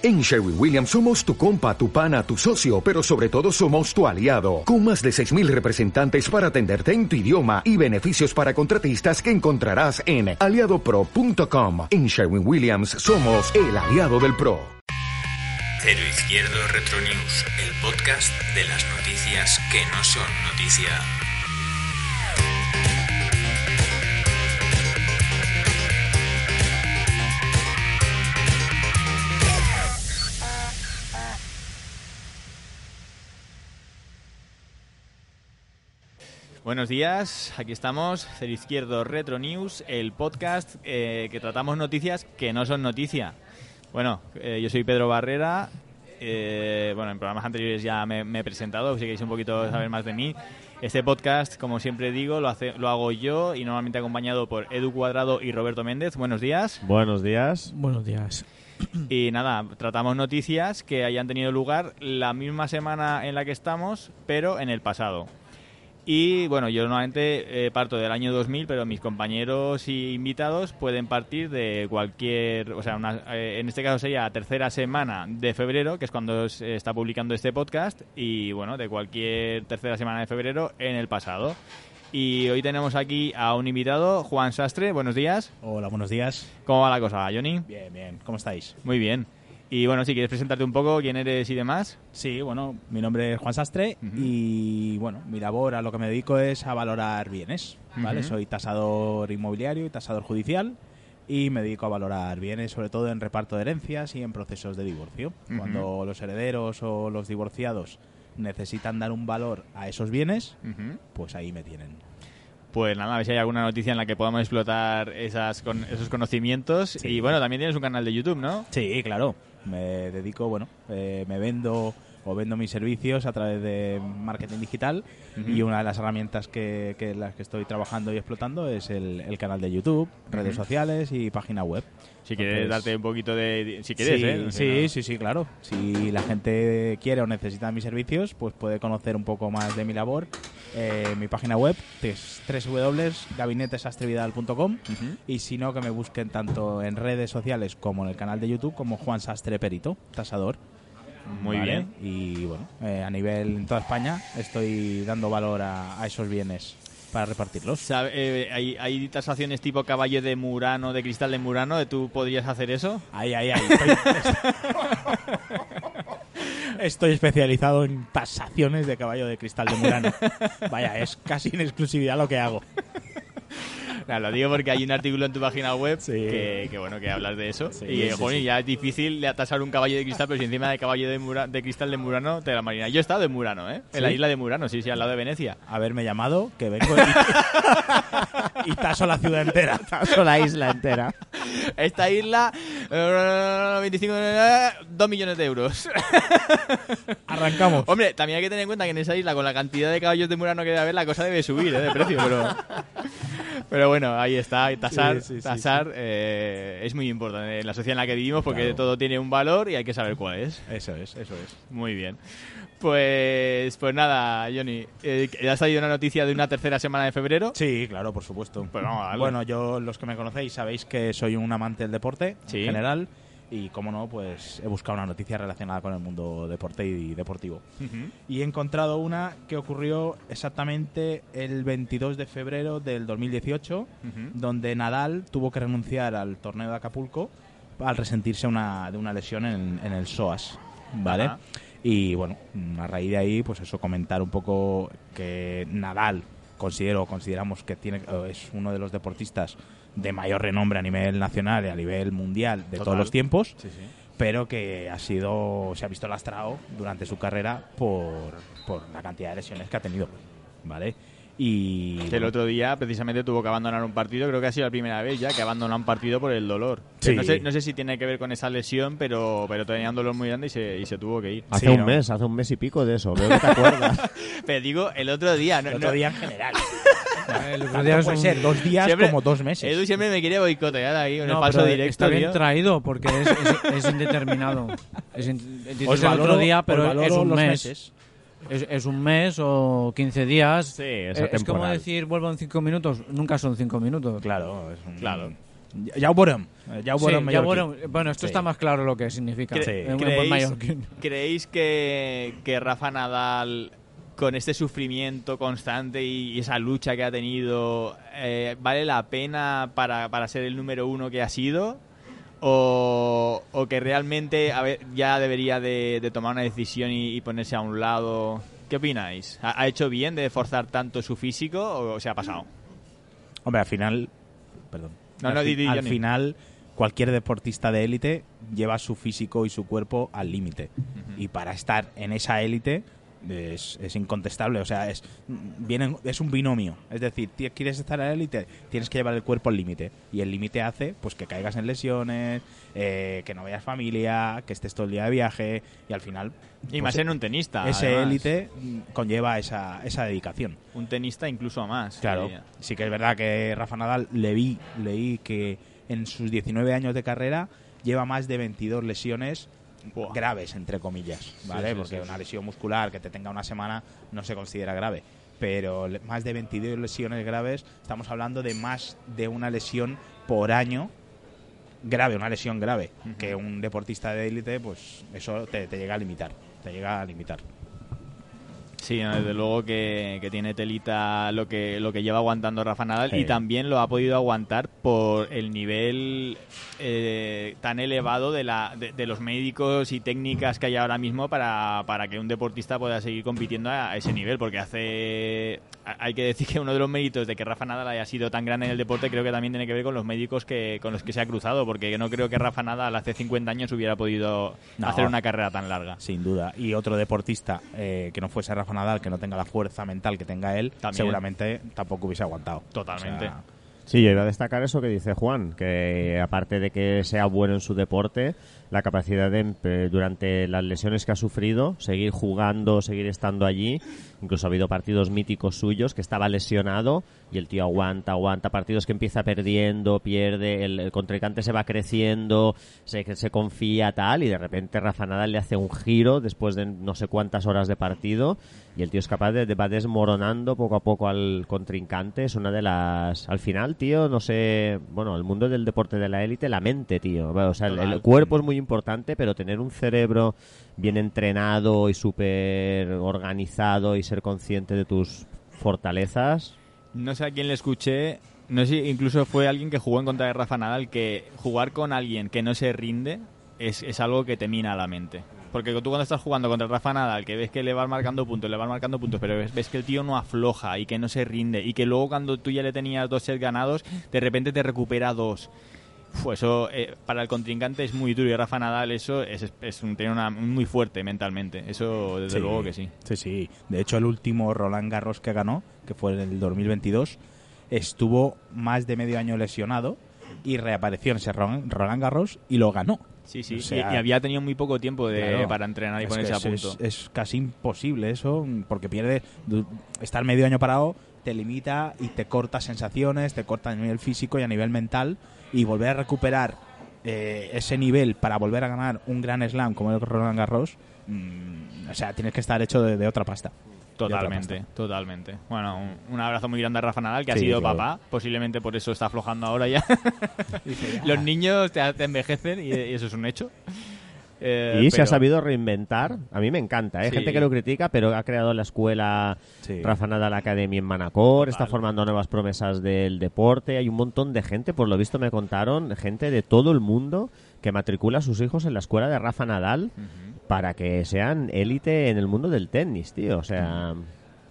En Sherwin Williams somos tu compa, tu pana, tu socio, pero sobre todo somos tu aliado, con más de 6.000 representantes para atenderte en tu idioma y beneficios para contratistas que encontrarás en aliadopro.com. En Sherwin Williams somos el aliado del PRO. Cero Izquierdo Retro News, el podcast de las noticias que no son noticia. Buenos días, aquí estamos, Cero Izquierdo Retro News, el podcast eh, que tratamos noticias que no son noticia. Bueno, eh, yo soy Pedro Barrera, eh, bueno, en programas anteriores ya me, me he presentado, si queréis un poquito saber más de mí. Este podcast, como siempre digo, lo, hace, lo hago yo y normalmente acompañado por Edu Cuadrado y Roberto Méndez. Buenos días. Buenos días. Buenos días. Y nada, tratamos noticias que hayan tenido lugar la misma semana en la que estamos, pero en el pasado. Y bueno, yo normalmente eh, parto del año 2000, pero mis compañeros y invitados pueden partir de cualquier, o sea, una- eh, en este caso sería la tercera semana de febrero, que es cuando se está publicando este podcast, y bueno, de cualquier tercera semana de febrero en el pasado. Y hoy tenemos aquí a un invitado, Juan Sastre, buenos días. Hola, buenos días. ¿Cómo va la cosa, Johnny? Bien, bien. ¿Cómo estáis? Muy bien. Y bueno, si quieres presentarte un poco quién eres y demás. Sí, bueno, mi nombre es Juan Sastre y bueno, mi labor a lo que me dedico es a valorar bienes, ¿vale? Soy tasador inmobiliario y tasador judicial y me dedico a valorar bienes, sobre todo en reparto de herencias y en procesos de divorcio. Cuando los herederos o los divorciados necesitan dar un valor a esos bienes, pues ahí me tienen. Pues nada, a ver si hay alguna noticia en la que podamos explotar esas con- esos conocimientos. Sí. Y bueno, también tienes un canal de YouTube, ¿no? Sí, claro. Me dedico, bueno, eh, me vendo o vendo mis servicios a través de marketing digital y una de las herramientas que, que las que estoy trabajando y explotando es el, el canal de YouTube, redes sociales y página web. Si quieres darte un poquito de... Si quieres, sí, ¿eh? No sí, no. sí, sí, claro. Si la gente quiere o necesita mis servicios, pues puede conocer un poco más de mi labor. Eh, mi página web es www.gabinetesastrevidal.com Ujú. y si no, que me busquen tanto en redes sociales como en el canal de YouTube como Juan Sastre Perito, tasador. Muy ¿vale? bien. Y bueno, eh, a nivel en toda España estoy dando valor a, a esos bienes para repartirlos. Sabe- eh, ¿hay, ¿Hay tasaciones tipo caballo de Murano, de cristal de Murano? ¿De ¿Tú podrías hacer eso? Ahí, ahí, ahí. Estoy, estoy especializado en tasaciones de caballo de cristal de Murano. Vaya, es casi en exclusividad lo que hago. Claro, lo digo porque hay un artículo en tu página web Sí. que, que, bueno, que hablas de eso. Sí, y, eh, sí, joder, sí. ya es difícil de tasar un caballo de cristal, pero si encima de caballo de, Mura- de cristal de Murano te la marina. Yo he estado en Murano, ¿eh? En la isla de Murano, sí, sí, al lado de Venecia. Haberme llamado, que vengo y, y taso la ciudad entera. Taso la isla entera. Esta isla, eh, 25, eh, 2 millones de euros. Arrancamos. Hombre, también hay que tener en cuenta que en esa isla, con la cantidad de caballos de Murano que debe haber, la cosa debe subir ¿eh? de precio, pero... Pero bueno, ahí está, tasar, Sí, sí, sí, tasar eh, es muy importante en la sociedad en la que vivimos porque Claro. todo tiene un valor y hay que saber cuál es. Eso es, eso es. Muy bien. Pues, pues nada, Johnny, eh, ¿ha salido una noticia de una tercera semana de febrero? Sí, claro, por supuesto. Pues bueno, yo, los que me conocéis, sabéis que soy un amante del deporte en general. Y como no, pues he buscado una noticia relacionada con el mundo deporte y deportivo. Y he encontrado una que ocurrió exactamente el 22 de febrero del 2018, Ujú. donde Nadal tuvo que renunciar al torneo de Acapulco al resentirse una, de una lesión en, en el psoas. ¿Vale? Y bueno, a raíz de ahí, pues eso, comentar un poco que Nadal considero, consideramos que tiene, es uno de los deportistas de mayor renombre a nivel nacional y a nivel mundial de Total. todos los tiempos, Sí, sí. pero que ha sido, se ha visto lastrado durante su carrera por, por la cantidad de lesiones que ha tenido. ¿Vale? Y el otro día precisamente tuvo que abandonar un partido, creo que ha sido la primera vez ya que abandona un partido por el dolor. Sí. No, sé, no sé si tiene que ver con esa lesión, pero, pero tenía un dolor muy grande y se, y se tuvo que ir. Hace Sí, un ¿no? mes, hace un mes y pico de eso. Veo que te acuerdas. Pero digo, el otro día... No, el otro no- día en general. El otro Tanto día es puede un- ser dos días Siempre- como dos meses. Edu siempre me quiere boicotear ahí en No, el paso pero directo, está bien tío. traído porque es, es- es indeterminado. Es in- dices Os el valoro- otro día, os pero valoro es un los mes. meses. Es, es un mes o 15 días. Sí, es Eh, es como atemporal. decir vuelvo en 5 minutos. Nunca son 5 minutos. Claro, es un, Claro. Veurem. Eh, Ja ho Sí, veurem ya bueno, bueno, esto Sí. está más claro lo que significa. Cre- Sí. Eh, un buen ¿Creéis, mallorquín. creéis que, que Rafa Nadal, con este sufrimiento constante y, y esa lucha que ha tenido, eh, vale la pena para, para ser el número uno que ha sido? ¿O, o que realmente a ver, ya debería de, de tomar una decisión y, y ponerse a un lado? ¿Qué opináis? ¿Ha, ha hecho bien de forzar tanto su físico o se ha pasado? Hombre, al final. Perdón. No, al, no, fi- di, di, al final, cualquier deportista de élite lleva su físico y su cuerpo al límite. Y para estar en esa élite es, es incontestable. O sea, es, vienen, es un binomio. Es decir, quieres estar en la élite, tienes que llevar el cuerpo al límite. Y el límite hace pues que caigas en lesiones, eh, que no veas familia, que estés todo el día de viaje. Y al final. Y pues, más en un tenista. Ese élite conlleva esa, esa dedicación. Un tenista incluso más. Claro, sí que es verdad que Rafa Nadal le vi, leí que en sus 19 años de carrera lleva más de 22 lesiones Buah. graves, entre comillas, ¿vale? sí, Porque sí, una lesión muscular que te tenga una semana no se considera grave. Pero más de 22 lesiones graves, estamos hablando de más de una lesión por año grave, una lesión grave, que un deportista de élite, pues eso te, te llega a limitar, te llega a limitar. Sí, desde luego que, que tiene telita lo que, lo que lleva aguantando Rafa Nadal Sí. y también lo ha podido aguantar por el nivel eh, tan elevado de, la, de, de los médicos y técnicas que hay ahora mismo para, para que un deportista pueda seguir compitiendo a, a ese nivel, porque hace hay que decir que uno de los méritos de que Rafa Nadal haya sido tan grande en el deporte creo que también tiene que ver con los médicos que, con los que se ha cruzado, porque no creo que Rafa Nadal hace 50 años hubiera podido No. hacer una carrera tan larga. Sin duda. Y otro deportista eh, que no fuese Rafa Nadal, que no tenga la fuerza mental que tenga él, También. seguramente tampoco hubiese aguantado. Totalmente. O sea, Sí, yo iba a destacar eso que dice Juan, que aparte de que sea bueno en su deporte, la capacidad de, eh, durante las lesiones que ha sufrido, seguir jugando, seguir estando allí. Incluso ha habido partidos míticos suyos que estaba lesionado y el tío aguanta, aguanta. Partidos que empieza perdiendo, pierde, el, el contrincante se va creciendo, se, se confía tal y de repente Rafa Nadal le hace un giro después de no sé cuántas horas de partido y el tío es capaz de, de va desmoronando poco a poco al contrincante. Es una de las... Al final, tío, no sé... Bueno, el mundo del deporte de la élite, la mente, tío. O sea, el, el cuerpo es muy importante, pero tener un cerebro bien entrenado y súper organizado y ser consciente de tus fortalezas... No sé a quién le escuché, no sé incluso fue alguien que jugó en contra de Rafa Nadal, que jugar con alguien que no se rinde es, es algo que te mina la mente. Porque tú cuando estás jugando contra Rafa Nadal, que ves que le vas marcando puntos, le vas marcando puntos, pero ves, ves que el tío no afloja y que no se rinde y que luego cuando tú ya le tenías dos sets ganados, de repente te recupera dos. Fu, eso eh, para el contrincante es muy duro y Rafa Nadal eso es, es un, tiene una muy fuerte mentalmente. Eso desde Sí. luego que sí. Sí, sí. De hecho, el último Roland Garros que ganó, que fue en el 2022, estuvo más de medio año lesionado y reapareció en ese Roland Garros y lo ganó. Sí, sí, O y- sea, y, había tenido muy poco tiempo de, Claro. para entrenar y Es ponerse a punto. Es, es casi imposible eso, porque pierde. Estar medio año parado te limita y te corta sensaciones, te corta a nivel físico y a nivel mental. Y volver a recuperar eh, ese nivel para volver a ganar un gran slam como el Roland Garros, mm, o sea, tienes que estar hecho de, de otra pasta. Totalmente, totalmente. Bueno, un, un abrazo muy grande a Rafa Nadal, que ha sido claro. papá. Posiblemente por eso está aflojando ahora ya. Los niños te, te envejecen y, y eso es un hecho. Eh, y se ha sabido reinventar. A mí me encanta. Hay Sí. gente que lo critica, pero ha creado la escuela Sí. Rafa Nadal Academy en Manacor, está formando nuevas promesas del deporte. Hay un montón de gente, por lo visto me contaron, gente de todo el mundo que matricula a sus hijos en la escuela de Rafa Nadal para que sean élite en el mundo del tenis, tío. O sea,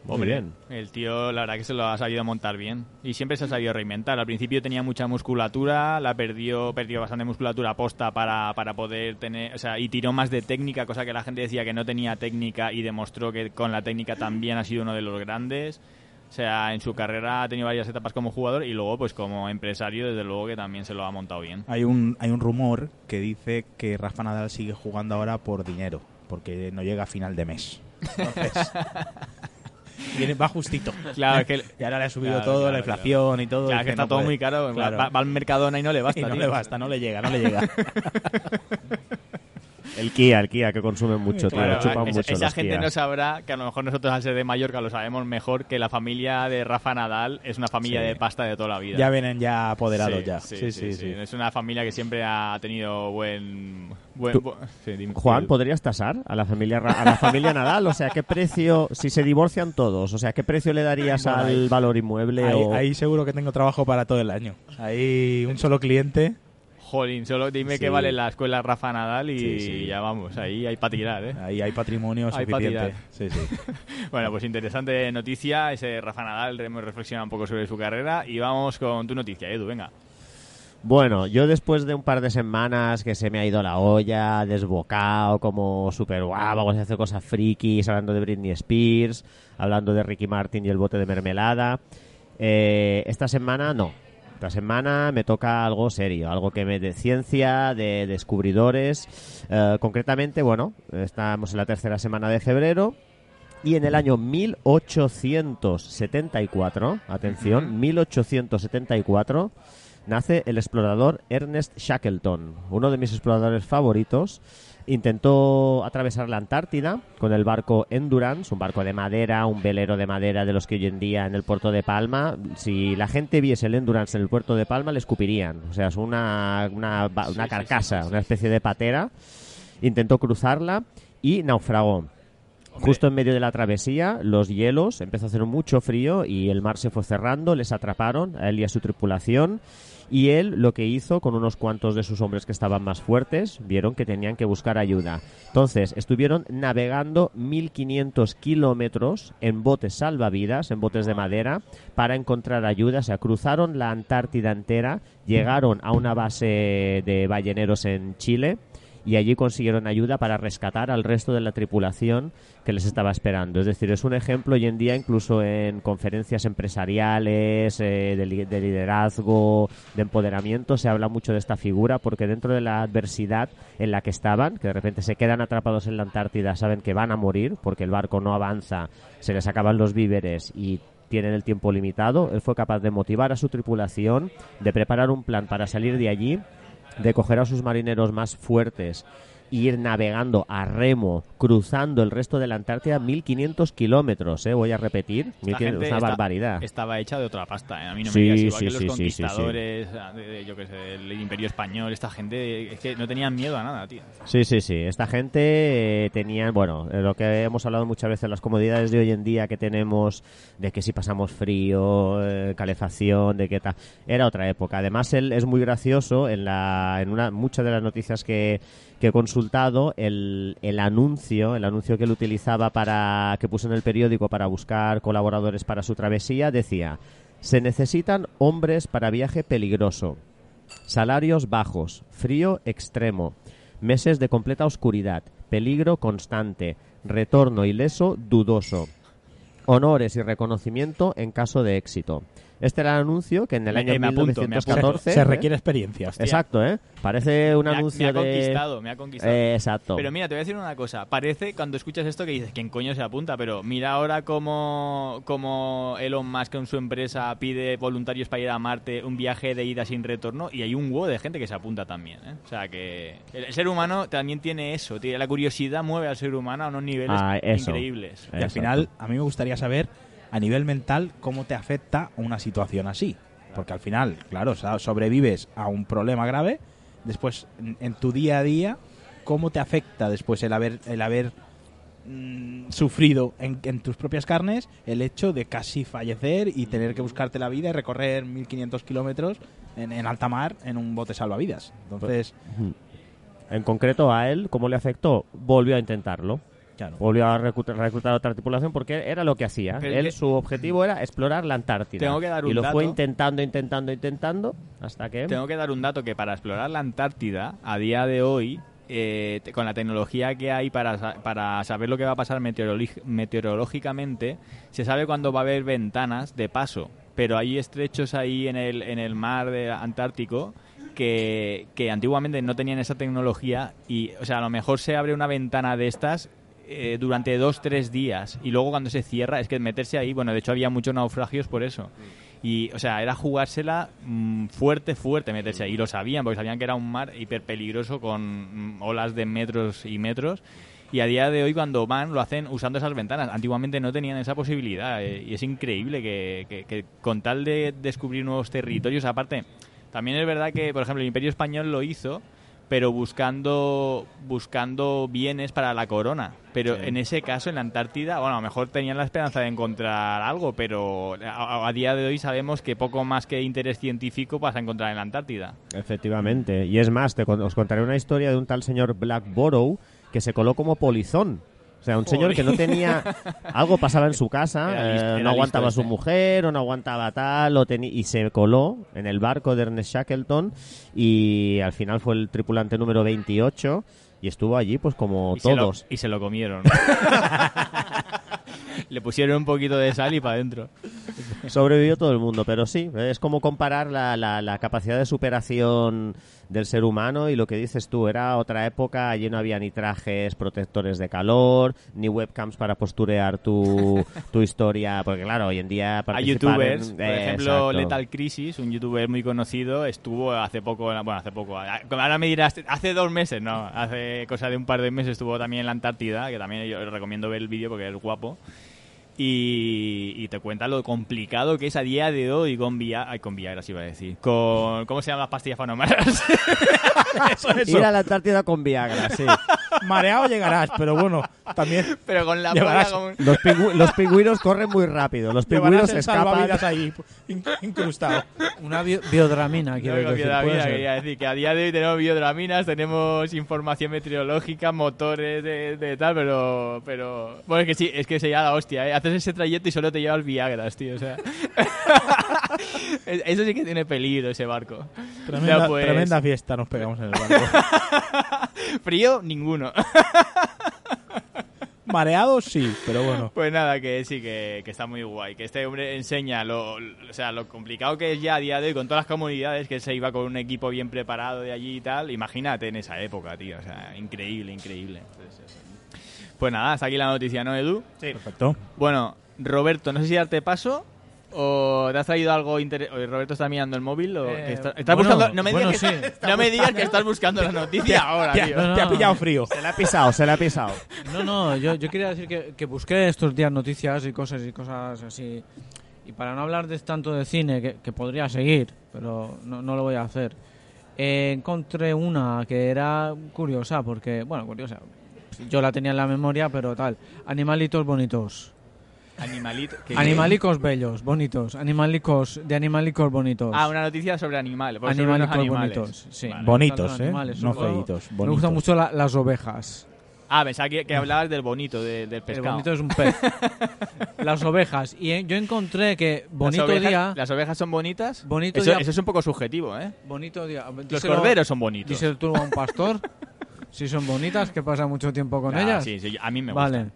muy Hombre, bien. el tío la verdad que se lo ha sabido montar bien y siempre se ha sabido reinventar. Al principio tenía mucha musculatura, la perdió, perdió bastante musculatura posta para, para poder tener, o sea, y tiró más de técnica, cosa que la gente decía que no tenía técnica y demostró que con la técnica también ha sido uno de los grandes. O sea, en su carrera ha tenido varias etapas como jugador y luego pues como empresario desde luego que también se lo ha montado bien. Hay un, hay un rumor que dice que Rafa Nadal sigue jugando ahora por dinero, porque no llega a final de mes. Entonces, viene- va justito. Claro, que Y ahora le ha subido Claro, todo, claro, la inflación y todo. Claro, que está no todo puede. muy caro. Va, va al Mercadona y no le basta. Y no tío. le basta, no le llega, no le llega. El Kia, el Kia, que consumen mucho, tío. Claro, lo chupan esa, mucho esa los gente Kia. no sabrá que a lo mejor nosotros al ser de Mallorca lo sabemos mejor que la familia de Rafa Nadal es una familia Sí. de pasta de toda la vida. Ya vienen ya apoderados Sí, ya. Sí sí, sí, Es una familia que siempre ha tenido buen... buen dime, Juan. ¿podrías tasar a la familia a la familia Nadal? O sea, ¿qué precio, si se divorcian todos, o sea, qué precio le darías Bueno, al ahí- valor inmueble? Ahí, o... ahí seguro que tengo trabajo para todo el año. Ahí un solo cliente. Jolín, solo dime Sí. qué vale la escuela Rafa Nadal y Sí, sí. ya vamos, ahí hay para tirar, ¿eh? Ahí hay patrimonio Hay suficiente. tirar. Sí, sí. Bueno, pues interesante noticia, ese Rafa Nadal, hemos reflexionado un poco sobre su carrera y vamos con tu noticia, Edu, venga. Bueno, yo después de un par de semanas que se me ha ido la olla, desbocado, como súper guau, vamos a hacer cosas frikis, hablando de Britney Spears, hablando de Ricky Martin y el bote de mermelada, eh, esta semana no. Esta semana me toca algo serio, algo que me de ciencia, de descubridores. Eh, concretamente, bueno, estamos en la tercera semana de febrero y en el año 1874, atención, 1874, nace el explorador Ernest Shackleton, uno de mis exploradores favoritos. Intentó atravesar la Antártida con el barco Endurance, un barco de madera, un velero de madera de los que hoy en día en el puerto de Palma, si la gente viese el Endurance en el puerto de Palma, le escupirían. O sea, es una, una, una carcasa, una especie de patera. Intentó cruzarla y naufragó. Justo en medio de la travesía, los hielos, empezó a hacer mucho frío y el mar se fue cerrando, les atraparon a él y a su tripulación. Y él lo que hizo con unos cuantos de sus hombres que estaban más fuertes, vieron que tenían que buscar ayuda. Entonces, estuvieron navegando 1500 kilómetros en botes salvavidas, en botes de madera, para encontrar ayuda. O sea, cruzaron la Antártida entera, llegaron a una base de balleneros en Chile y allí consiguieron ayuda para rescatar al resto de la tripulación que les estaba esperando. Es decir, es un ejemplo hoy en día incluso en conferencias empresariales, eh, de, de liderazgo, de empoderamiento, se habla mucho de esta figura porque dentro de la adversidad en la que estaban, que de repente se quedan atrapados en la Antártida, saben que van a morir porque el barco no avanza, se les acaban los víveres y tienen el tiempo limitado, él fue capaz de motivar a su tripulación, de preparar un plan para salir de allí de coger a sus marineros más fuertes ir navegando a remo, cruzando el resto de la Antártida 1500 kilómetros, ¿eh? voy a repetir, Esta 1500, gente es una está- barbaridad. Estaba hecha de otra pasta, ¿eh? A mí no Sí, me digas igual sí, que sí, los conquistadores, de- yo qué sé, del Imperio Español, esta gente es que no tenían miedo a nada, tío. Sí, sí, sí. Esta gente eh, tenían, bueno, eh, lo que hemos hablado muchas veces, las comodidades de hoy en día que tenemos, de que si pasamos frío, eh, calefacción, de que tal. Era otra época. Además, él es muy gracioso en la, en una, muchas de las noticias que, que he consultado, el, el anuncio, el anuncio que él utilizaba para, que puso en el periódico para buscar colaboradores para su travesía, decía, se necesitan hombres para viaje peligroso. Salarios bajos, frío extremo, meses de completa oscuridad, peligro constante, retorno ileso dudoso, honores y reconocimiento en caso de éxito. Este era el anuncio que en el Me- año eh, me apunto, me apunto. 1914... se requiere experiencia. Exacto, ¿eh? Parece un Me ha- anuncio me ha de... conquistado, me ha conquistado. Eh, exacto. Pero mira, te voy a decir una cosa. Parece cuando escuchas esto que dices, ¿quién coño se apunta? Pero mira ahora cómo, cómo Elon Musk en su empresa pide voluntarios para ir a Marte, un viaje de ida sin retorno, y hay un huevo de gente que se apunta también. ¿eh? O sea que el, ser humano también tiene eso. Tiene, la curiosidad mueve al ser humano a unos niveles Ah, eso. increíbles. Y al final, a mí me gustaría saber, a nivel mental, cómo te afecta una situación así. Porque al final, claro, so- sobrevives a un problema grave, después, en, tu día a día, ¿cómo te afecta después el haber, el haber mm, sufrido en, en tus propias carnes el hecho de casi fallecer y tener que buscarte la vida y recorrer 1500 kilómetros en, en alta mar en un bote salvavidas? Entonces, En concreto a él, ¿cómo le afectó? Volvió a intentarlo. Claro. Volvió a reclutar, reclutar a otra tripulación porque era lo que hacía. Él, que- su objetivo era explorar la Antártida. Tengo que dar un y lo fue intentando, intentando, intentando, hasta que... Tengo que dar un dato que para explorar la Antártida, a día de hoy, eh, te- con la tecnología que hay para, para saber lo que va a pasar meteorológi- meteorológicamente, se sabe cuándo va a haber ventanas de paso. Pero hay estrechos ahí en el, en el mar de Antártico que, que antiguamente no tenían esa tecnología y, o sea, a lo mejor se abre una ventana de estas eh, durante dos, tres días y luego cuando se cierra es que meterse ahí, bueno, de hecho había muchos naufragios por eso. Y, o sea, era jugársela mm, fuerte, fuerte meterse ahí. Y lo sabían, porque sabían que era un mar hiper peligroso con mm, olas de metros y metros. Y a día de hoy, cuando van, lo hacen usando esas ventanas. Antiguamente no tenían esa posibilidad. eh, y es increíble que con tal de descubrir nuevos territorios, aparte, también es verdad que, por ejemplo, el Imperio Español lo hizo, pero buscando buscando bienes para la corona. Pero en ese caso, en la Antártida, bueno, a lo mejor tenían la esperanza de encontrar algo, pero a, a día de hoy sabemos que poco más que interés científico vas a encontrar en la Antártida. Efectivamente. Y es más, te os contaré una historia de un tal señor Blackborough que se coló como polizón. O sea, un señor que no tenía... Algo pasaba en su casa, Era eh, era no aguantaba a su mujer o no aguantaba tal, o y se coló en el barco de Ernest Shackleton y al final fue el tripulante número 28 y estuvo allí pues como Y se lo- todos. y se lo comieron. Le pusieron un poquito de sal y para adentro. Sobrevivió todo el mundo, pero sí, es como comparar la, la- la capacidad de superación del ser humano y lo que dices tú, era otra época, allí no había ni trajes protectores de calor, ni webcams para posturear tu, tu historia, porque claro, hoy en día Hay youtubers, en- por eh, ejemplo, exacto. Lethal Crisis, un youtuber muy conocido, estuvo hace poco, bueno, hace poco, ahora me dirás, hace dos meses, no, hace cosa de un par de meses estuvo también en la Antártida, que también yo recomiendo ver el vídeo porque es guapo. Y, y te cuenta lo complicado que es a día de hoy con Viagra, ay, con Viagra, iba a decir, con, ¿cómo se llaman las pastillas para no marearse? Eso, eso. Ir a la Antártida con Viagra, sí. Mareado llegarás, pero bueno, también Pero con la Llevarás- como- Los, pingü- los pingüinos corren muy rápido, los pingüinos escapan. ahí in- incrustado. Una bio- biodramina, No, quiero con decir. biodramina, quería decir que a día de hoy tenemos biodraminas, tenemos información meteorológica, motores de, de tal, pero, pero... Bueno, es que sí, es que sería la hostia, ¿eh? Haces ese trayecto y solo te llevas Viagras, tío, o sea... Es- Eso sí que tiene peligro, ese barco. Tremenda, pues, tremenda fiesta nos pegamos en el barco. Frío, ninguno. Mareado sí, pero bueno. Pues nada, que sí, que, que está muy guay. Que este hombre enseña lo, o sea, lo complicado que es ya a día de hoy con todas las comunidades, que él se iba con un equipo bien preparado de allí y tal. Imagínate en esa época, tío. O sea, increíble, increíble. Pues nada, hasta aquí la noticia, ¿no, Edu? Perfecto. Bueno, Roberto, no sé si darte paso o te has traído algo interesante. Roberto está mirando el móvil o Eh, está- estás bueno, buscando. No me, bueno, digas que, sí. no me digas que estás buscando la noticia ahora, Te, ha- tío. No, no, te ha no. pillado frío. Se le ha pisado, se le ha pisado. No, no, yo, yo quería decir que, que busqué estos días noticias y cosas y cosas así. Y para no hablar de tanto de cine, que, que podría seguir, pero no, no lo voy a hacer, eh, encontré una que era curiosa, porque, bueno, curiosa, yo la tenía en la memoria, pero tal. Animalitos bonitos. Animalito. ¿qué- Animalicos bellos, bonitos. Animalicos, de animalicos bonitos. Ah, una noticia sobre pues unos Animalicos animales. bonitos, sí. Vale. Bonitos, ¿eh? animales, No feitos, Me gustan mucho la- las ovejas. Ah, pensaba que, que hablabas del bonito, de- del El pescado. bonito es un pez. las ovejas. Y eh, yo encontré que Las bonito ovejas- día. ¿Las ovejas son bonitas? Bonito eso, día- eso es un poco subjetivo, ¿eh? Bonito día. Los Díselo- corderos son bonitos. Díselo tú a un pastor. si son bonitas, que pasa mucho tiempo con Ah, ellas. Sí, sí, a mí me vale. gustan.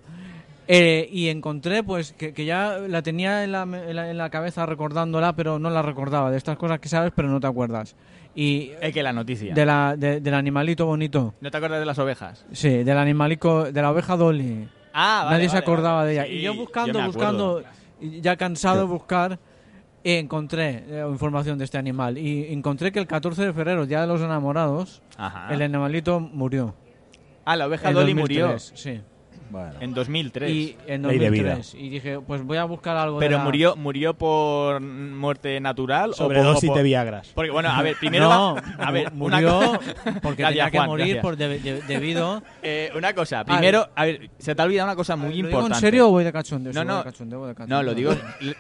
Eh, y encontré pues que, que ya la tenía en la, en, la, en la cabeza recordándola, pero no la recordaba. De estas cosas que sabes, pero no te acuerdas. Y Es que la noticia. de la, de- del animalito bonito. ¿No te acuerdas de las ovejas? Sí, del animalico, de la oveja Dolly. Ah, vale, Nadie se vale, acordaba vale. de ella. Sí, y yo buscando, acuerdo. buscando, ya cansado de buscar, encontré eh, información de este animal. Y encontré que el 14 de febrero, Día de los Enamorados, Ajá. el animalito murió. Ah, la oveja Dolly 2003, murió Sí. Bueno. en 2003. Y en Ley de vida. 2003. Y dije, pues voy a buscar algo de Pero la- murió murió por muerte natural o por, Sobredosis o por- de Viagras. Porque bueno, a ver, primero no, va- a ver, mu- una murió co- porque Gracias, tenía que Juan, morir gracias. por de- de- debido... Eh, una cosa, primero, a ver, se te ha olvidado una cosa muy ¿Lo digo importante. en serio o voy de cachondeo? No, Sí, voy no. de cachondeo, voy de cachondeo. No, lo digo,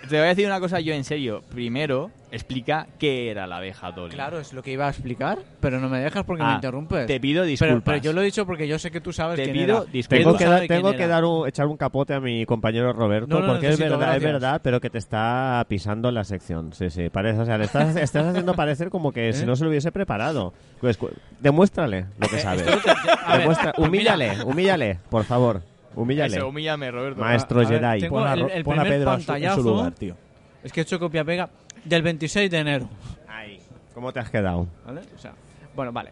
te voy a decir una cosa yo en serio. Primero, explica qué era la abeja Dolly. Claro, es lo que iba a explicar, pero no me dejas porque Ah, me interrumpes. Te pido Pero, disculpas. pero yo lo he dicho porque yo sé que tú sabes Te quién pido era. disculpas. Tengo que, sabe dar, tengo que era. dar un, echar un capote a mi compañero Roberto, No, no, porque es necesito, verdad, es gracias. verdad, pero que te está pisando la sección. Sí, sí, parece, o sea, le estás, estás haciendo parecer como que si ¿Eh? no se lo hubiese preparado. Pues, cu- demuéstrale lo que sabes. A ver, Demuestra- humíllale, humíllale, por favor. Humíllale. Eso, humíllame, Roberto. Maestro A- a ver, Jedi. tengo- Pon a, el- Ro- el pon a primer Pedro en su- en su pantallazo- lugar, tío. Es que he hecho copia pega del 26 de enero. Ay, ¿Cómo te has quedado? ¿Vale? O sea, bueno, vale.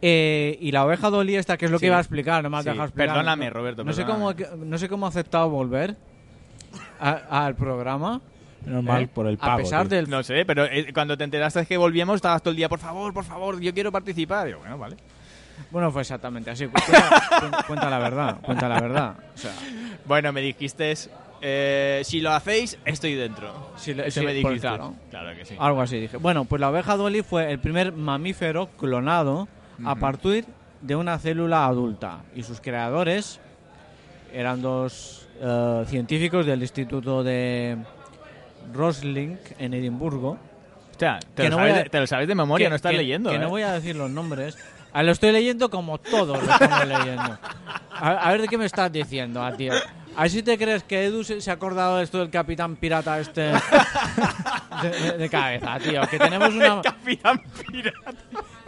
Eh, y la oveja Dolly esta, que es lo Sí. que iba a explicar, no me has Sí. dejado explicar. Perdóname, Roberto, No sé, cómo, no sé cómo ha aceptado volver a- al programa. Menos mal Eh, por el a pago. pesar tío. del No sé, pero eh, cuando te enteraste que volvíamos estabas todo el día, por favor, por favor, yo quiero participar. Digo, bueno, vale. Bueno, fue exactamente así. Cuenta, cuenta- la verdad, cuenta la verdad. O sea, Bueno, me dijiste, eh, si lo hacéis, estoy dentro. Si le- Eso sí, me dijiste. claro. Claro que sí. algo así dije. Bueno, pues la oveja Dolly fue el primer mamífero clonado a Ujú. partir de una célula adulta. Y sus creadores eran dos eh, científicos del Instituto de Roslink en Edimburgo. O sea, te, lo no sabes, a- de- te lo sabes de memoria, que- no estás que- leyendo. Que ¿eh? no voy a decir los nombres. Ah, lo estoy leyendo como todos lo estamos leyendo. A, a ver de qué me estás diciendo, ah, tío. A ver si te crees que Edu se, se ha acordado de esto del capitán pirata este de, de- de cabeza, tío. Que tenemos una Capitán Pirata.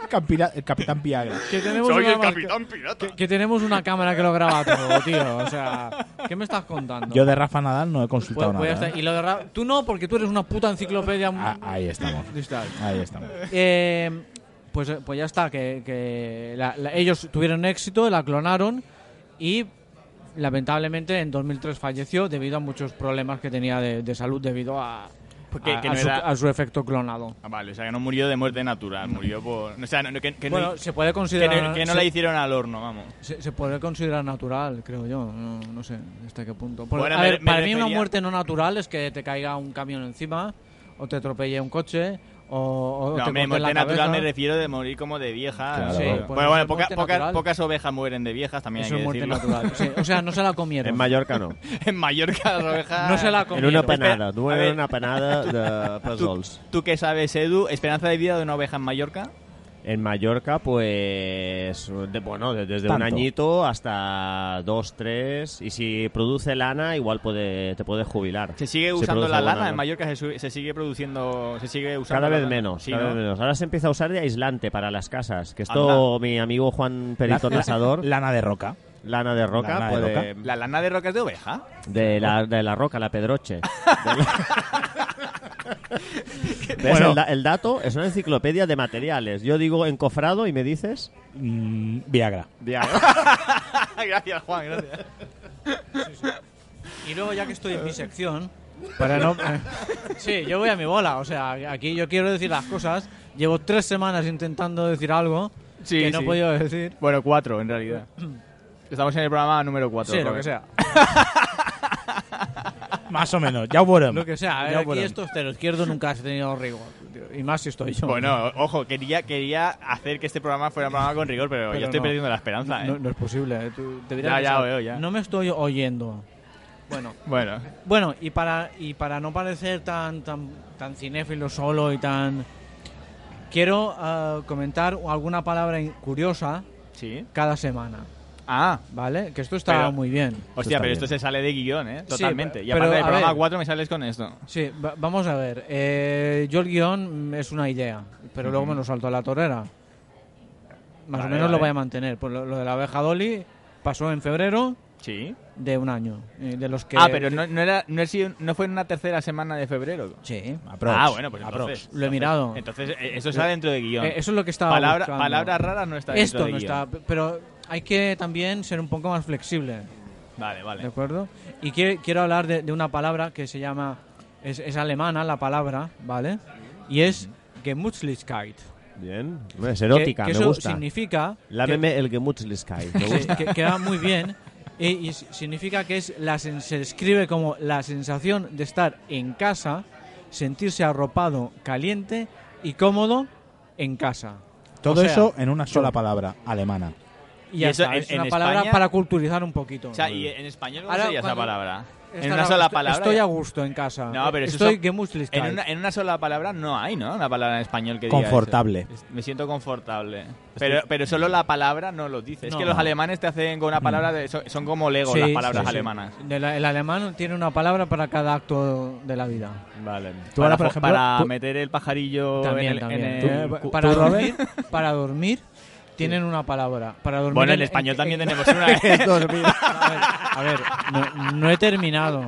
Campira- el Capitán Viagra. que tenemos Soy una el Capitán Pirata. que, que tenemos una cámara que lo graba todo, tío. O sea, ¿qué me estás contando? Yo de Rafa Nadal no he Pues- consultado pues ya nada. ¿eh? Y lo de Ra- tú no, porque tú eres una puta enciclopedia. Ah, ahí estamos. Ahí estamos. Eh, pues, pues ya está, que, que la- la- ellos tuvieron éxito, la clonaron y lamentablemente en 2003 falleció debido a muchos problemas que tenía de, de salud debido a, Porque a- que a no su, era- a su efecto clonado. Ah, vale, o sea, que no murió de muerte natural, murió por... O sea, no- que, que bueno, no, se puede considerar que no se, la hicieron al horno, vamos. se, se puede considerar natural, creo yo. No, no sé hasta qué punto. Porque, Bueno, a me- ver, me para mí una muerte no natural es que te caiga un camión encima o te atropelle un coche o, o No, la muerte natural cabeza. me refiero de morir como de vieja. Claro. Sí. Bueno, pues bueno, es poca- muerte pocas, ovejas mueren de viejas, también Eso hay es que muerte decirlo. natural. sí. O sea, no se la comieron. En Mallorca no. en Mallorca las ovejas... No se la En comieron. una panada. Era una panada de ¿Tú, puzzles. tú qué sabes, Edu? ¿Esperanza de vida de una oveja en Mallorca? En Mallorca, pues, de- bueno, de- desde un añito hasta dos, tres. Y si produce lana, igual puede, te puedes jubilar. ¿Se sigue Si usando la lana? En Mallorca se, se sigue produciendo... Se sigue usando Cada vez lana? menos, Sí, cada ¿no? vez menos. Ahora se empieza a usar de aislante para las casas. Que esto, mi amigo Juan Perito La- la- Nasador, Lana de roca. lana de roca, Lana de puede- ¿La lana de roca es de oveja? de, la, de la roca, la pedroche. ¿Ves? Bueno. El, da- el dato es una enciclopedia de materiales. Yo digo encofrado y me dices... Mm, Viagra. gracias, Juan, gracias. Y luego, ya que estoy en mi sección, para no. sí, yo voy a mi bola. O sea, aquí yo quiero decir las cosas. Llevo tres semanas intentando decir algo Sí, que no sí. he podido decir. Bueno, cuatro, en realidad. Estamos en el programa número cuatro. Sí, lo Robert. que sea. Más o menos. Ya hubo Lo que sea. A ver, aquí esto cero izquierdo nunca has tenido rigor. tío. Y más si estoy yo. Bueno, ojo, quería, quería hacer que este programa fuera un programa con rigor, pero, Pero ya estoy no. perdiendo la esperanza, ¿eh? no, no es posible. eh. Tú deberías Ya, ya pensar, veo, ya. No me estoy oyendo. Bueno, Bueno, Bueno, y para, y para no parecer tan, tan, tan cinéfilo solo y tan... Quiero ah, comentar alguna palabra in- curiosa sí. cada semana, Ah, ¿vale? Que esto está Pero- muy bien. hostia, pero bien. esto se sale de guion, ¿eh? Sí, Totalmente. y pero, aparte del a programa ver. 4 me sales con esto. Sí, va- vamos a ver. Eh, yo el guion mm, es una idea, pero luego me lo salto a la torera. Más Vale, o menos lo voy a mantener. Pues lo, lo de la abeja Dolly pasó en febrero Sí. de un año. eh, de los que... ah, pero no, no, era, no, es- no fue en una tercera semana de febrero. Sí. Aprox. Ah, bueno, pues entonces. Lo he mirado. Entonces, eh, eso está dentro de guion. Eh, eso es lo que estaba Palabra- palabras raras no está dentro Esto de no guion. está, pero hay que también ser un poco más flexible, Vale, ¿de vale. acuerdo? Y que- quiero hablar de, de una palabra que se llama, es, es alemana la palabra, ¿vale? Y es Gemützlichkeit. Bien. Es erótica, que, que me eso gusta. significa Lámeme el Gemützlichkeit. Me que, gusta. que- que va muy bien y, significa que es la sen- se describe como la sensación de estar en casa, sentirse arropado, caliente y cómodo en casa. Todo O sea, eso en una sola palabra, alemana. Y ya eso está, en- es en una palabra España- para culturizar un poquito. O sea, ¿y en español cómo Ahora, sería esa cuando- palabra? En una sola estoy- palabra. Estoy a gusto en casa. No, pero eso estoy Gemützlichkeit. En una, en una sola palabra no hay, ¿no? Una palabra en español que diga Confortable. Es- Me siento confortable. Pero, pero solo la palabra no lo dice. Es No. que los alemanes te hacen con una palabra de... Son, son como Lego Sí, las palabras sí, sí. alemanas. El alemán tiene una palabra para cada acto de la vida. Vale. Tú para, ahora, por fo- ejemplo, para tú- meter el pajarillo También, en el... también. en Tú- el cu- para, ¿tú, Robert? dormir, para dormir tienen una palabra. Para dormir Bueno, en español también tenemos una... ¿eh? A ver, a ver, no, no he terminado.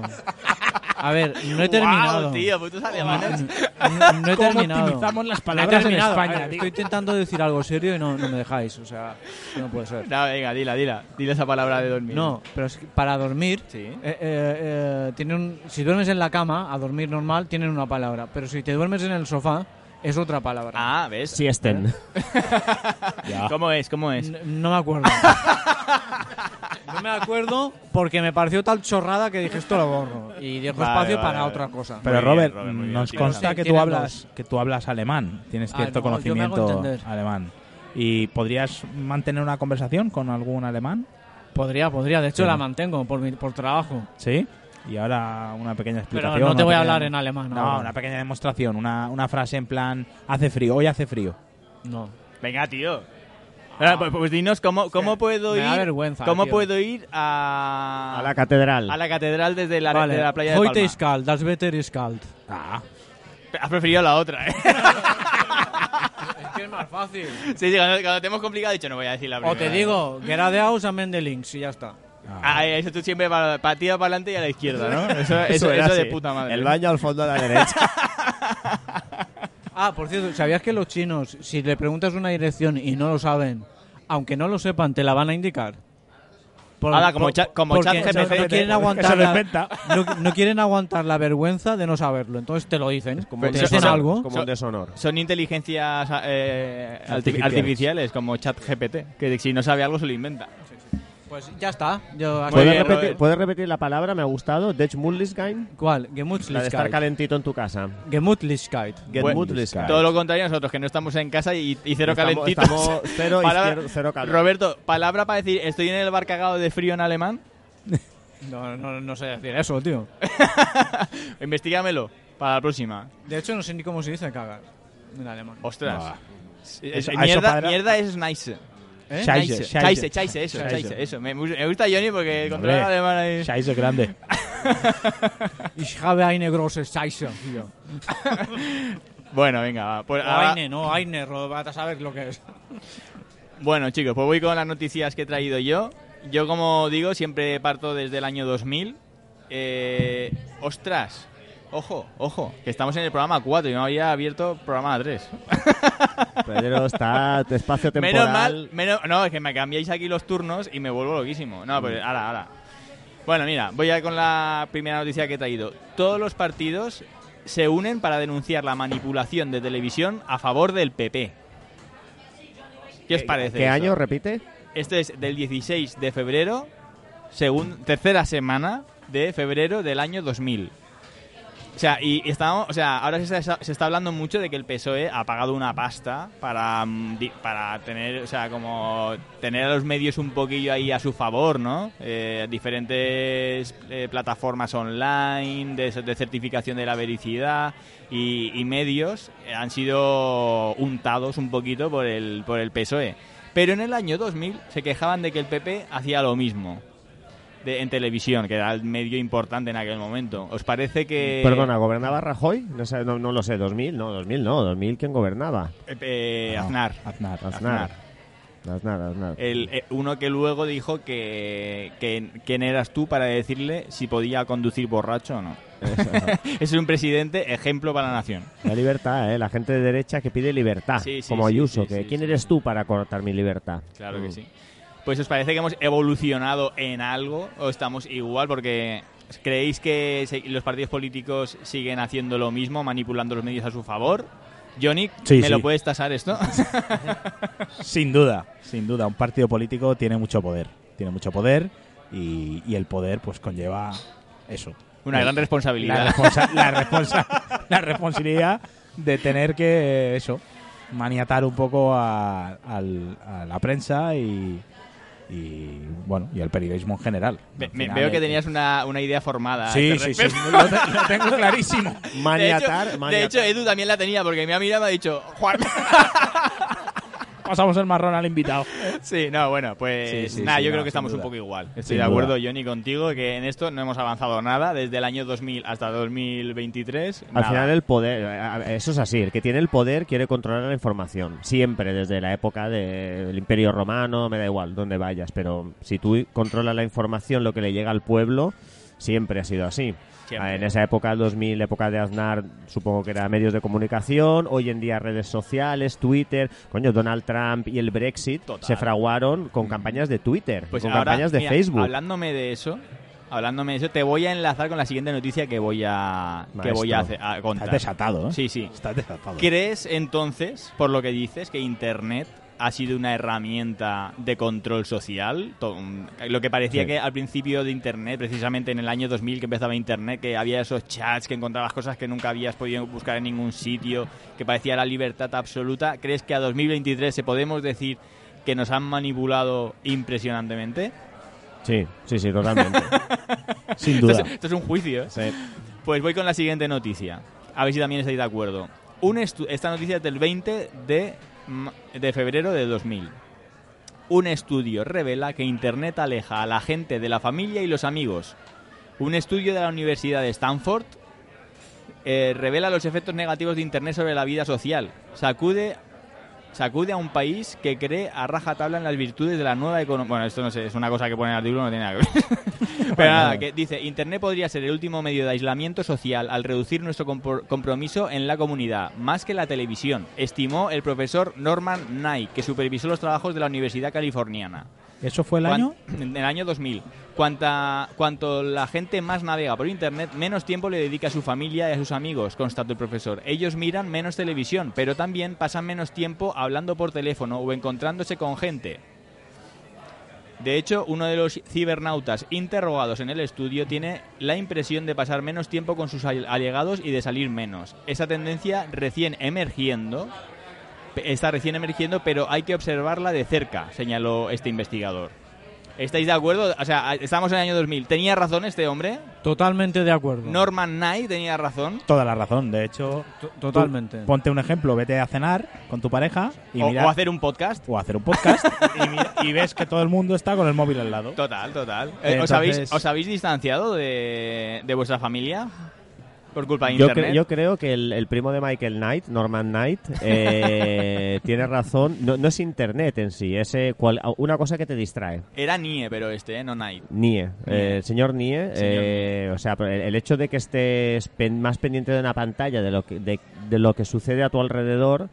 A ver, no he terminado. Guau, tío, putos alemanes. No, no he ¿Cómo terminado. optimizamos las palabras en. España, ver? Estoy intentando decir algo serio y no, no me dejáis. O sea, no puede ser. No, venga, dila, dila. Dile esa palabra de dormir. No, pero es que para dormir, Sí. eh, eh, eh, tiene un- si duermes en la cama, a dormir normal, tienen una palabra. Pero si te duermes en el sofá, es otra palabra. Ah, ¿ves? Siesten. Ya. ¿Cómo es? ¿Cómo es? No me acuerdo. no me acuerdo porque me pareció tal chorrada que dije esto lo borro. Y dejo Vale, espacio vale, para vale. otra cosa. Pero Muy bien, Robert, Robert, muy bien, nos sí, consta que tú hablas que tú hablas alemán, tienes Ah, cierto no, yo me hago conocimiento entender. alemán. ¿Y podrías mantener una conversación con algún alemán? Podría, podría. De hecho, Sí. la mantengo por, mi- por trabajo. ¿Sí? Y ahora una pequeña Pero explicación. no te voy a pequeña- hablar en alemán. No, ahora. una pequeña demostración, una, una frase en plan, hace frío, hoy hace frío. No. Venga, tío. Ahora, pues, pues dinos cómo, cómo puedo ir. ¿Cómo tío. puedo ir a, A la catedral. a la catedral desde la, vale. de la playa de Heute Palma? ist kalt, das Wetter ist kalt. Ah, Has preferido la otra, ¿eh? Es que es más fácil. sí, sí, cuando, cuando te hemos complicado he dicho no voy a decir la O primera. te digo, geradeaus am Ende links y ya está. Ah, eso tú siempre para, para adelante y a la izquierda, ¿no? Eso, eso, Eso era eso de puta madre. El baño al fondo a la derecha. Ah, por cierto, ¿sabías que los chinos, si le preguntas una dirección y no lo saben, aunque no lo sepan, te la van a indicar? Por- Ahora, como por- cha- como porque chat GPT, no quieren aguantar lo la, inventa. no, no quieren aguantar la vergüenza de no saberlo, entonces te lo dicen. Como te dicen algo. Como un deshonor. Son inteligencias eh, arti- Artificiales. artificiales. como ChatGPT, que si no sabe algo se lo inventa. Pues ya está. Yo, ¿Puedes, bien, repetir, puedes repetir la palabra? Me ha gustado. Dech. ¿Cuál? La de estar Gemütlichkeit. calentito en tu casa. Gemütlichkeit. Mullisgein. Todo lo contrario nosotros, que no estamos en casa y, y cero calentitos. estamos cero Palabra- cero calor. Roberto, palabra para decir estoy en el bar cagado de frío en alemán. No, no, no sé decir eso, tío. Investígamelo para la próxima. De hecho, no sé ni cómo se dice cagar en alemán. Ostras. Es- a eso mierda, mierda es nice. ¿Eh? Scheisse. Scheisse, scheisse, eso, Scheisse. scheisse, eso. Me, me gusta Johnny porque controla alemán ahí. Scheiße grande. Ich habe eine große Scheiße. tío. Bueno, venga, va. Pues O ahora- Eine, no, Eine, Ro- vas a saber lo que es. Bueno, chicos, pues voy con las noticias que he traído yo. Yo, como digo, siempre parto desde el año 2000. Eh, ostras, ojo, ojo, que estamos en el programa 4 y no había abierto programa 3. Pedro está tu espacio temporal. Menos mal, menos, no, es que me cambiáis aquí los turnos y me vuelvo loquísimo. No, pues ahora, ahora. Bueno, mira, voy a con la primera noticia que he traído. Todos los partidos se unen para denunciar la manipulación de televisión a favor del PP. ¿Qué os parece? ¿Qué eso? año repite? Esto es del 16 de febrero, segun- tercera semana de febrero del año 2000. O sea, y estamos, o sea, ahora se está, se está hablando mucho de que el PSOE ha pagado una pasta para, mm, para tener, o sea, como tener a los medios un poquillo ahí a su favor, ¿no? Eh, diferentes eh, plataformas online de, de certificación de la vericidad y, y medios eh, han sido untados un poquito por el, por el PSOE. Pero en el año 2000 se quejaban de que el PP hacía lo mismo de- en televisión, que era el medio importante en aquel momento. ¿Os parece que... Perdona, ¿gobernaba Rajoy? No, sé, no, no lo sé, 2000, no, 2000 no, 2000 ¿quién gobernaba? Eh, eh, No, Aznar. Aznar. Aznar. Aznar, Aznar. El, eh, uno que luego dijo que, que quién eras tú para decirle si podía conducir borracho o no. es un presidente ejemplo para la nación. La libertad, ¿eh? La gente de derecha que pide libertad, Sí, sí, como Ayuso, sí, que sí, ¿quién sí. eres tú para cortar mi libertad? Claro que Mm. sí. Pues os parece que hemos evolucionado en algo o estamos igual porque creéis que los partidos políticos siguen haciendo lo mismo, manipulando los medios a su favor. Johnny, Sí, ¿me sí. lo puedes tasar esto? Sin duda, sin duda. Un partido político tiene mucho poder. Tiene mucho poder y, y el poder pues conlleva eso. Una gran La, responsabilidad. responsa- la, responsa- la responsabilidad de tener que, eso, maniatar un poco a la prensa y, y, bueno, y al periodismo en general. Al final, veo que tenías una, una idea formada. Sí, este sí, sí, respecto. lo, te- lo tengo clarísimo. Maniatar, de, hecho, maniatar. de hecho, Edu también la tenía porque me ha mirado y me ha dicho, Juan. Pasamos el marrón al invitado. sí, no, bueno, pues Sí, sí, nada, sí, yo no, creo que estamos un poco igual. Estoy Sin de acuerdo, duda. Johnny, contigo, que en esto no hemos avanzado nada desde el año 2000 hasta 2023. Al nada. final el poder, eso es así, el que tiene el poder quiere controlar la información, siempre, desde la época del Imperio Romano, me da igual, donde vayas, pero si tú controlas la información, lo que le llega al pueblo, siempre ha sido así. Siempre. Ah, En esa época, el 2000, época de Aznar, supongo que era medios de comunicación. Hoy en día, redes sociales, Twitter. Coño, Donald Trump y el Brexit Total. se fraguaron con campañas de Twitter, Pues con ahora, campañas de mira, Facebook. Hablándome de eso, hablándome de eso, te voy a enlazar con la siguiente noticia que voy a, que voy a, hacer- a contar. Estás desatado, ¿eh? Sí, sí. Estás desatado. ¿Crees entonces, por lo que dices, que Internet ha sido una herramienta de control social? Lo que parecía Sí. que al principio de Internet, precisamente en el año 2000 que empezaba Internet, que había esos chats, que encontrabas cosas que nunca habías podido buscar en ningún sitio, que parecía la libertad absoluta, ¿crees que a 2023 se podemos decir que nos han manipulado impresionantemente? Sí, sí, sí, totalmente. Sin Esto duda. es, esto es un juicio, ¿eh? Sí. Pues voy con la siguiente noticia. A ver si también estáis de acuerdo. Un esta noticia es del 20 de, de febrero de 2000. Un estudio revela que Internet aleja a la gente de la familia y los amigos. Un estudio de la Universidad de Stanford eh, revela los efectos negativos de Internet sobre la vida social. Sacude, sacude a un país que cree a rajatabla en las virtudes de la nueva economía. Bueno, esto no sé, es una cosa que pone en el artículo, no tiene nada que ver. Pero nada, que dice, Internet podría ser el último medio de aislamiento social al reducir nuestro compromiso en la comunidad, más que la televisión, estimó el profesor Norman Knight, que supervisó los trabajos de la Universidad Californiana. ¿Eso fue el año? En el año 2000. Cuanta, cuanto la gente más navega por Internet, menos tiempo le dedica a su familia y a sus amigos, constató el profesor. Ellos miran menos televisión, pero también pasan menos tiempo hablando por teléfono o encontrándose con gente. De hecho, uno de los cibernautas interrogados en el estudio tiene la impresión de pasar menos tiempo con sus alle- allegados y de salir menos. Esa tendencia recién emergiendo está recién emergiendo, pero hay que observarla de cerca, señaló este investigador. ¿Estáis de acuerdo? O sea, estamos en el año 2000. ¿Tenía razón este hombre? Totalmente de acuerdo. Norman Knight tenía razón. Toda la razón. De hecho, To- Totalmente. tú ponte un ejemplo, vete a cenar con tu pareja y O, mira o hacer un podcast. o hacer un podcast y, mira- y ves que todo el mundo está con el móvil al lado. Total, total. Eh, ¿os, habéis, ¿Os habéis distanciado de, de vuestra familia? Por culpa de Yo, Internet. cre- yo creo que el, el primo de Michael Knight, Norman Knight, eh, tiene razón. No, no es Internet en sí, es eh, cual- una cosa que te distrae. Era Nie, pero este, ¿eh? no Knight. Nie, eh, el señor Nie, Señor eh, o sea, el, el hecho de que estés pen- más pendiente de una pantalla de lo que, de, de lo que sucede a tu alrededor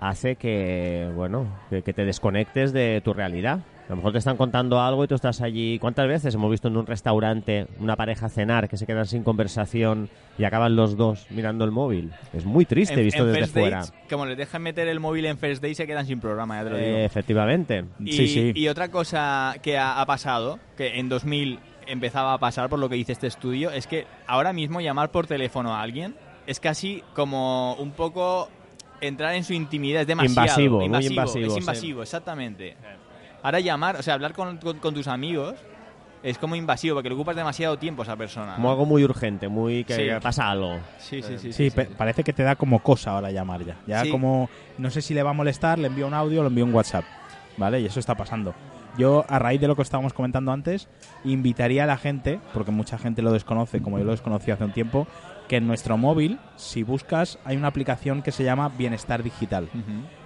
hace que, bueno, que, que te desconectes de tu realidad. A lo mejor te están contando algo y tú estás allí. ¿Cuántas veces hemos visto en un restaurante una pareja cenar que se quedan sin conversación y acaban los dos mirando el móvil? Es muy triste En- visto en desde fuera. Dates, como les dejan meter el móvil en First Day, se quedan sin programa, ya te lo digo. Eh, efectivamente. Y, Sí, sí. y otra cosa que ha, ha pasado, que en 2000 empezaba a pasar por lo que dice este estudio, es que ahora mismo llamar por teléfono a alguien es casi como un poco entrar en su intimidad, es demasiado Invasivo, muy invasivo, es sí. invasivo, exactamente. Ahora llamar, o sea, hablar con, con- con tus amigos es como invasivo, porque le ocupas demasiado tiempo a esa persona. Como ¿no? algo muy urgente, muy que Sí. pasa algo. Sí, sí, sí. Sí, pe- parece que te da como cosa ahora llamar ya. Ya Sí. como, no sé si le va a molestar, le envío un audio o le envío un WhatsApp. ¿Vale? Y eso está pasando. Yo, a raíz de lo que estábamos comentando antes, invitaría a la gente, porque mucha gente lo desconoce, como yo lo desconocí hace un tiempo, que en nuestro móvil, si buscas, hay una aplicación que se llama Bienestar Digital. Ujú.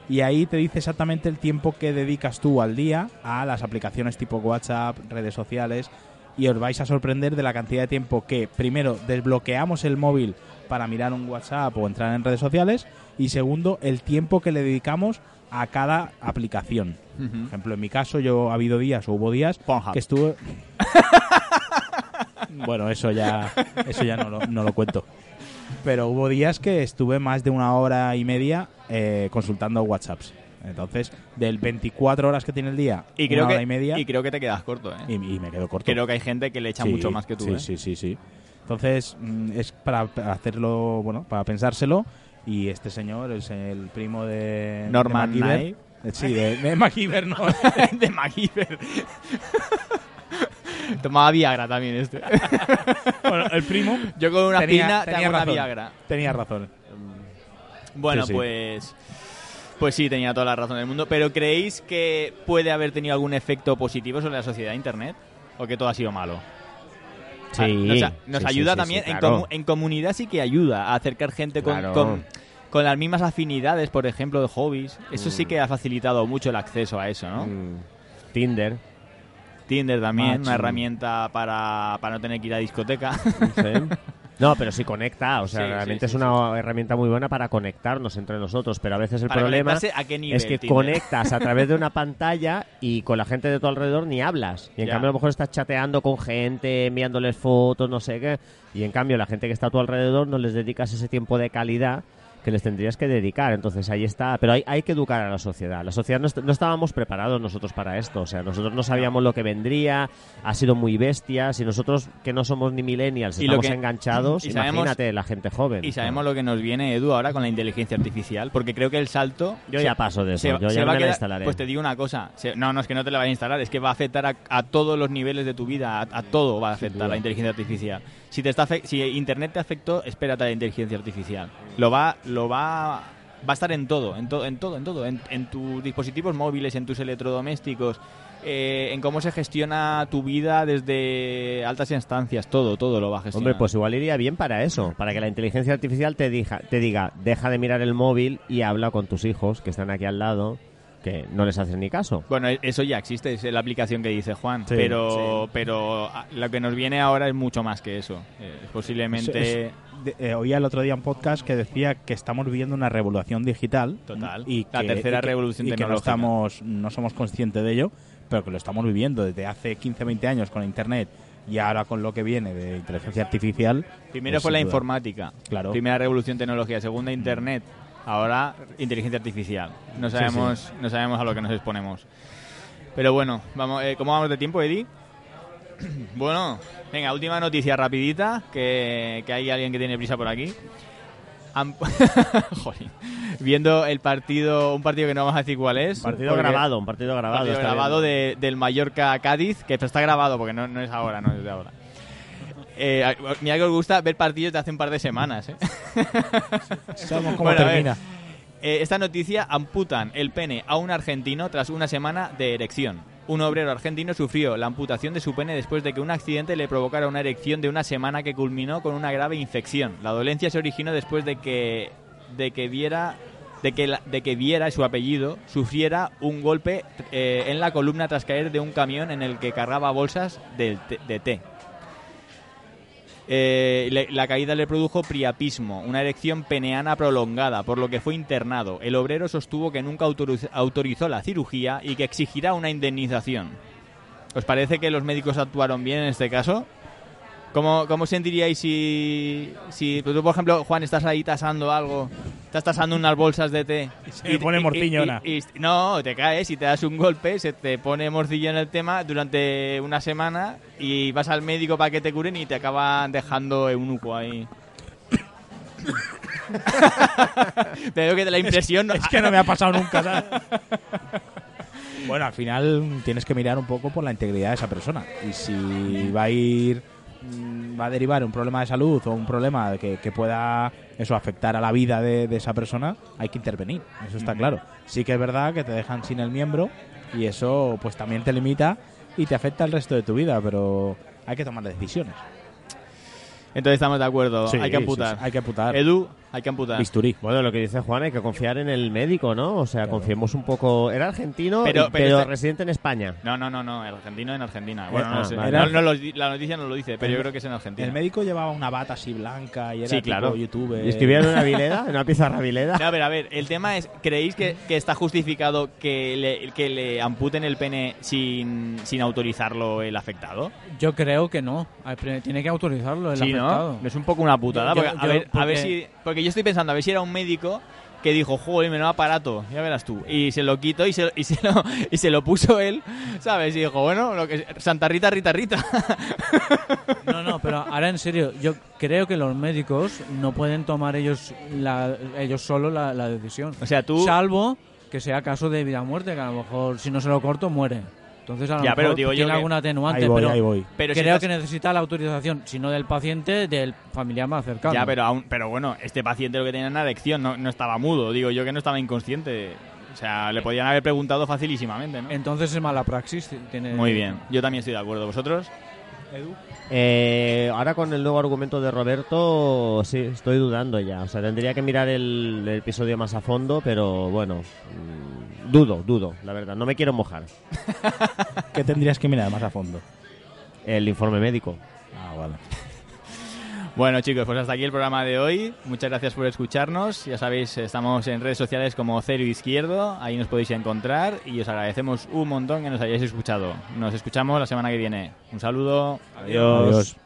Y ahí te dice exactamente el tiempo que dedicas tú al día a las aplicaciones tipo WhatsApp, redes sociales, y os vais a sorprender de la cantidad de tiempo que, primero, desbloqueamos el móvil para mirar un WhatsApp o entrar en redes sociales, y segundo, el tiempo que le dedicamos a cada aplicación. Por ejemplo, en mi caso, yo ha habido días o hubo días Pornhub. que estuve... bueno, eso ya, eso ya no lo, no lo cuento. Pero hubo días que estuve más de una hora y media eh, consultando WhatsApps. Entonces, del 24 horas que tiene el día, Y creo, una que, hora y media, y creo que te quedas corto, ¿eh? y, y me quedo corto. Creo que hay gente que le echa Sí, mucho más que tú, Sí, ¿eh? sí, sí, sí. Entonces, mm, es para hacerlo, bueno, para pensárselo. Y este señor es el primo de Norman de Sí, de, de MacGyver, no. de MacGyver. Tomaba Viagra también este. bueno, el primo Yo con una Tenía- te tenía una razón. Viagra. tenía razón. Bueno, Sí, sí. pues... Pues sí, tenía toda la razón del mundo. ¿Pero creéis que puede haber tenido algún efecto positivo sobre la sociedad de Internet? ¿O que todo ha sido malo? Sí, Ah, Nos, a- nos sí, sí, ayuda también, en, claro. comu- en comunidad sí que ayuda a acercar gente con, Claro. con, con las mismas afinidades, por ejemplo, de hobbies. Eso sí Mm. que ha facilitado mucho el acceso a eso, ¿no? Mm, Tinder. Tinder también, Match, una herramienta para, para no tener que ir a discoteca. Sí. No, pero sí conecta, o sea, Sí, realmente sí, es una herramienta muy buena para conectarnos entre nosotros, pero a veces el Para problema conectarse, ¿a qué nivel, es que Tinder? conectas a través de una pantalla y con la gente de tu alrededor ni hablas. Y en Ya. cambio a lo mejor estás chateando con gente, enviándoles fotos, no sé qué, y en cambio la gente que está a tu alrededor no les dedicas ese tiempo de calidad que les tendrías que dedicar. Entonces ahí está. Pero hay, hay que educar a la sociedad. La sociedad no, est- no estábamos preparados nosotros para esto. O sea, nosotros no sabíamos lo que vendría, ha sido muy bestia. Si nosotros que no somos ni millennials Y lo estamos que- enganchados, y sabemos- imagínate la gente joven. Y sabemos lo que nos viene, Edu, ahora con la inteligencia artificial, porque creo que el salto... Yo se- ya paso de eso, se- yo se ya me la instalaré. Pues te digo una cosa, no, no es que no te la vayas a instalar, es que va a afectar a, a todos los niveles de tu vida, a, a todo va a afectar la inteligencia artificial. Si te está si Internet te afectó, espérate a la inteligencia artificial. Lo va, lo va, va a estar en todo, en todo, en todo, en todo, en, en tus dispositivos móviles, en tus electrodomésticos, eh, en cómo se gestiona tu vida desde altas instancias, todo, todo lo va a gestionar. Hombre, pues igual iría bien para eso, para que la inteligencia artificial te, dija- te diga, deja de mirar el móvil y habla con tus hijos que están aquí al lado, que no les hacen ni caso. Bueno, e- eso ya existe, es la aplicación que dice Juan, Sí, pero pero a- lo que nos viene ahora es mucho más que eso. Eh, posiblemente Es- de- eh, oía el otro día un podcast que decía que estamos viviendo una revolución digital. Total. Y La que- tercera y que- revolución y que no tecnológica. estamos, no somos conscientes de ello, pero que lo estamos viviendo desde hace 15, 20 años con Internet y ahora con lo que viene de inteligencia artificial. primero pues, fue la duda. informática, Claro. primera revolución tecnológica, segunda internet, ahora inteligencia artificial. No Sí, sabemos no sabemos a lo que nos exponemos. Pero bueno, vamos, eh, ¿cómo vamos de tiempo, Eddie? bueno, venga, última noticia rapidita, que, que hay alguien que tiene prisa por aquí. Jolín. Viendo el partido, un partido que no vamos a decir cuál es. Un partido grabado, un partido grabado. partido grabado de- del Mallorca Cádiz, que está grabado porque no, no es ahora, no es de ahora. Eh, mira que os gusta ver partidos de hace un par de semanas. ¿eh? Sabemos cómo Bueno, termina. eh, esta noticia amputan el pene a un argentino tras una semana de erección. Un obrero argentino sufrió la amputación de su pene después de que un accidente le provocara una erección de una semana que culminó con una grave infección. La dolencia se originó después de que de que viera de que, la- de que viera su apellido sufriera un golpe eh, en la columna tras caer de un camión en el que cargaba bolsas de té. Eh, le- la caída le produjo priapismo, una erección peneana prolongada, por lo que fue internado. El obrero sostuvo que nunca autoriz- autorizó la cirugía y que exigirá una indemnización. ¿Os parece que los médicos actuaron bien en este caso? ¿Cómo, cómo sentiríais si, si pues tú, por ejemplo, Juan, estás ahí tasando algo, estás tasando unas bolsas de té se te pone morcillona. y- y- no, te caes y te das un golpe, se te pone morcillo en el tema durante una semana y vas al médico para que te curen y te acaban dejando eunuco ahí. te veo que de la impresión... Es que no me ha pasado nunca, ¿sabes? Bueno, al final tienes que mirar un poco por la integridad de esa persona. Y si va a ir, va a derivar un problema de salud o un problema que, que pueda eso afectar a la vida de, de esa persona, hay que intervenir. Eso está claro. Sí que es verdad que te dejan sin el miembro y eso pues también te limita y te afecta el resto de tu vida, pero hay que tomar decisiones. Entonces estamos de acuerdo, Sí, hay que amputar. sí, sí, hay que amputar. Edu, hay que amputar. Bisturí. Bueno, lo que dice Juan, hay que confiar en el médico, ¿no? O sea, confiemos un poco. Era argentino, Pero- pero pero, este- residente en España. No, no, no, no, el argentino en Argentina. Bueno, Ah, no sé. vale. No- no lo di- la noticia no lo dice, pero yo creo que es en Argentina. El médico llevaba una bata así blanca y era Sí, tipo claro. youtuber. ¿Y escribían en una vileda? ¿En una pizarra vileda? No, pero a ver, el tema es, ¿creéis que, que está justificado que le, que le amputen el pene sin, sin autorizarlo el afectado? Yo creo que no. Tiene que autorizarlo el sí, afectado. ¿no? Es un poco una putada. Yo- porque, yo- a, ver, a ver si... Porque yo estoy pensando, a ver si era un médico que dijo, joder, menudo aparato, ya verás tú. Y se lo quitó y se, y se, lo, y se lo puso él, ¿sabes? Y dijo, bueno, lo que, Santa Rita, Rita, Rita. No, no, pero ahora en serio, yo creo que los médicos no pueden tomar ellos la, ellos solo la, la decisión. O sea, tú... Salvo que sea caso de vida o muerte, que a lo mejor si no se lo corto muere. Entonces a lo Ya, pero mejor yo tiene que- algún atenuante, Ahí voy, pero ahí voy. pero si creo estás- que necesita la autorización, si no del paciente, del familiar más cercano. Ya, pero, aún, pero bueno, este paciente lo que tenía era una erección, no, no estaba mudo. Digo yo que no estaba inconsciente. O sea, le podían haber preguntado facilísimamente, ¿no? Entonces es mala praxis. Tiene... Muy bien, yo también estoy de acuerdo. ¿Vosotros? Eh, ahora con el nuevo argumento de Roberto, sí, estoy dudando ya. O sea, tendría que mirar el, el episodio más a fondo, pero bueno. mm, dudo, dudo, la verdad. No me quiero mojar. ¿Qué tendrías que mirar más a fondo? El informe médico. Ah, vale. Bueno chicos, pues hasta aquí el programa de hoy. Muchas gracias por escucharnos. Ya sabéis, estamos en redes sociales como Cero Izquierdo. Ahí nos podéis encontrar y os agradecemos un montón que nos hayáis escuchado. Nos escuchamos la semana que viene. Un saludo. Adiós.